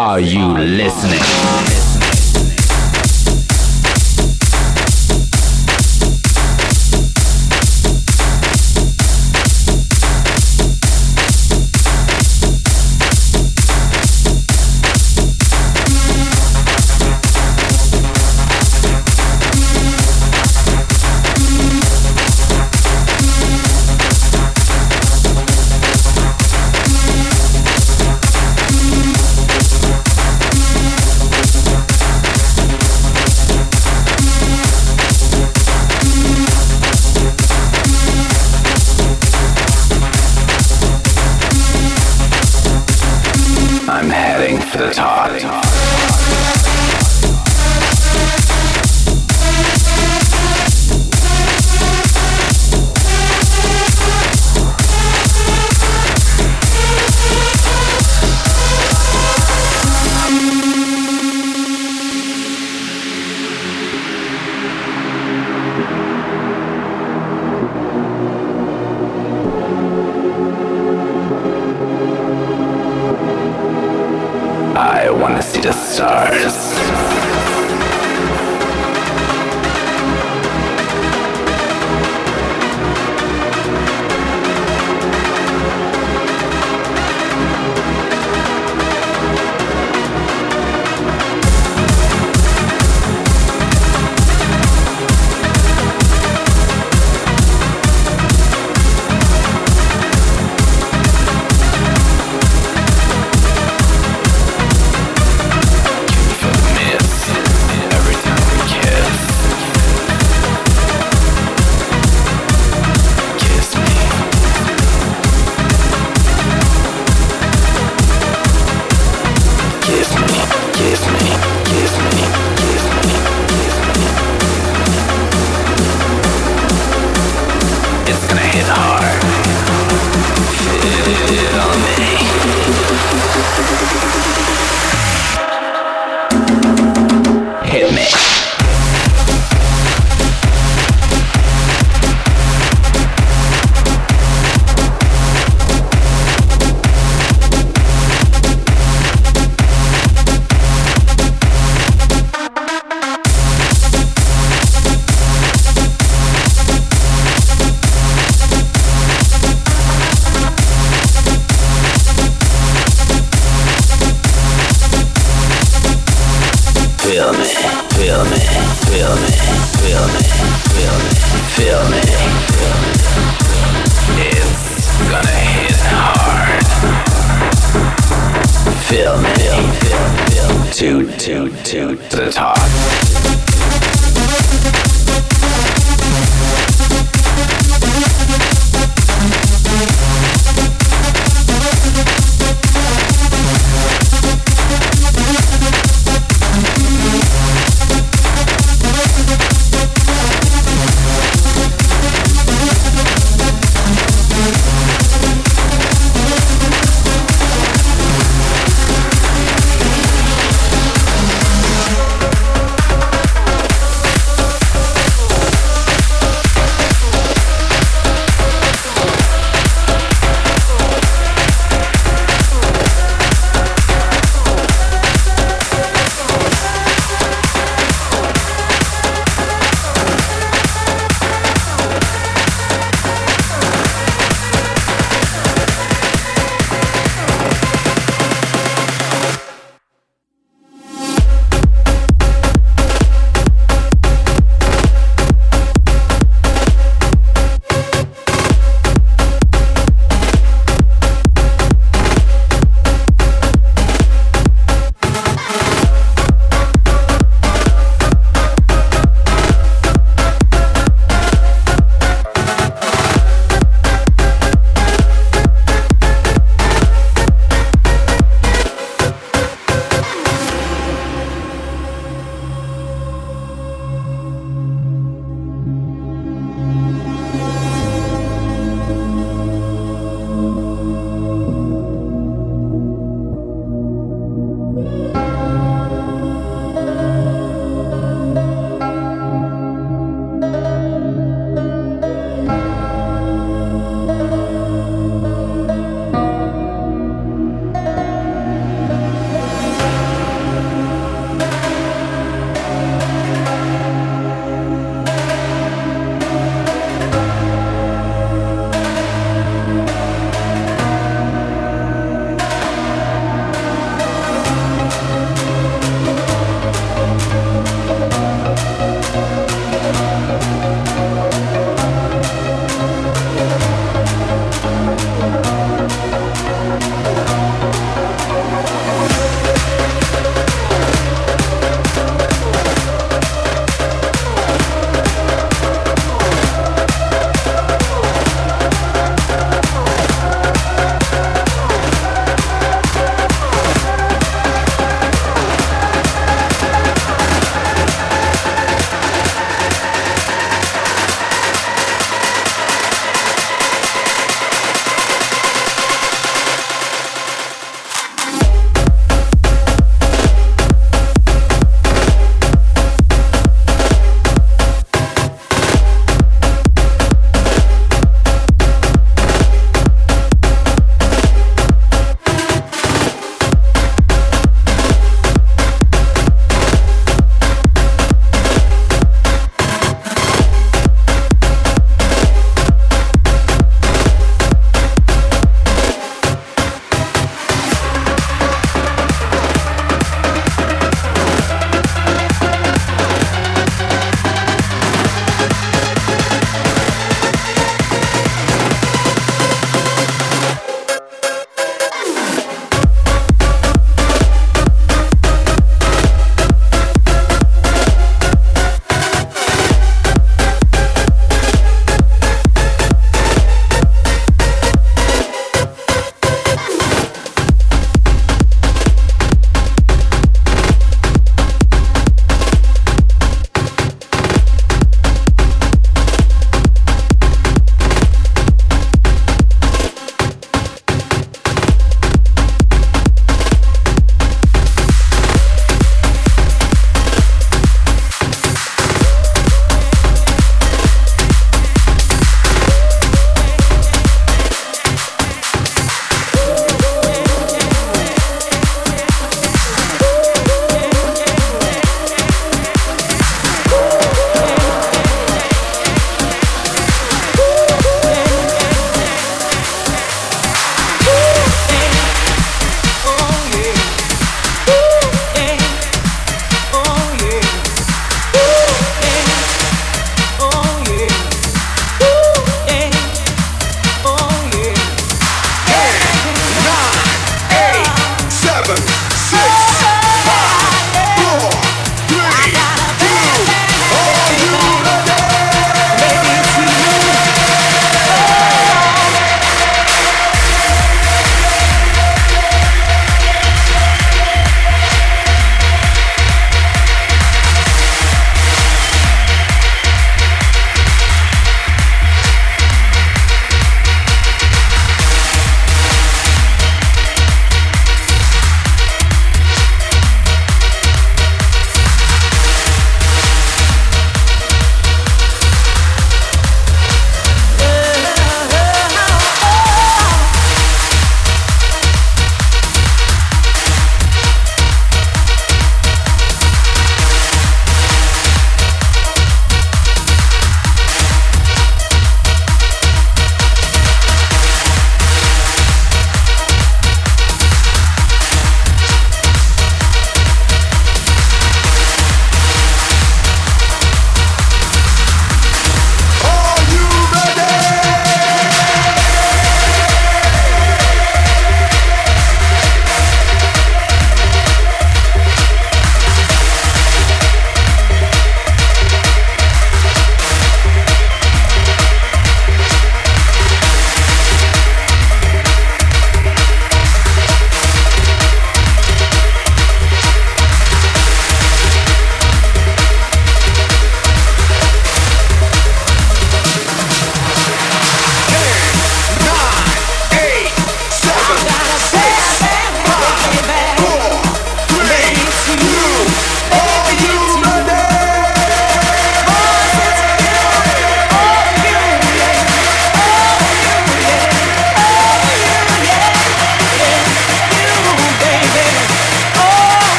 Are you listening? promise see the stars.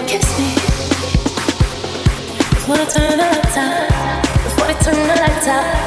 Before I turn the lights out, before I turn the lights out.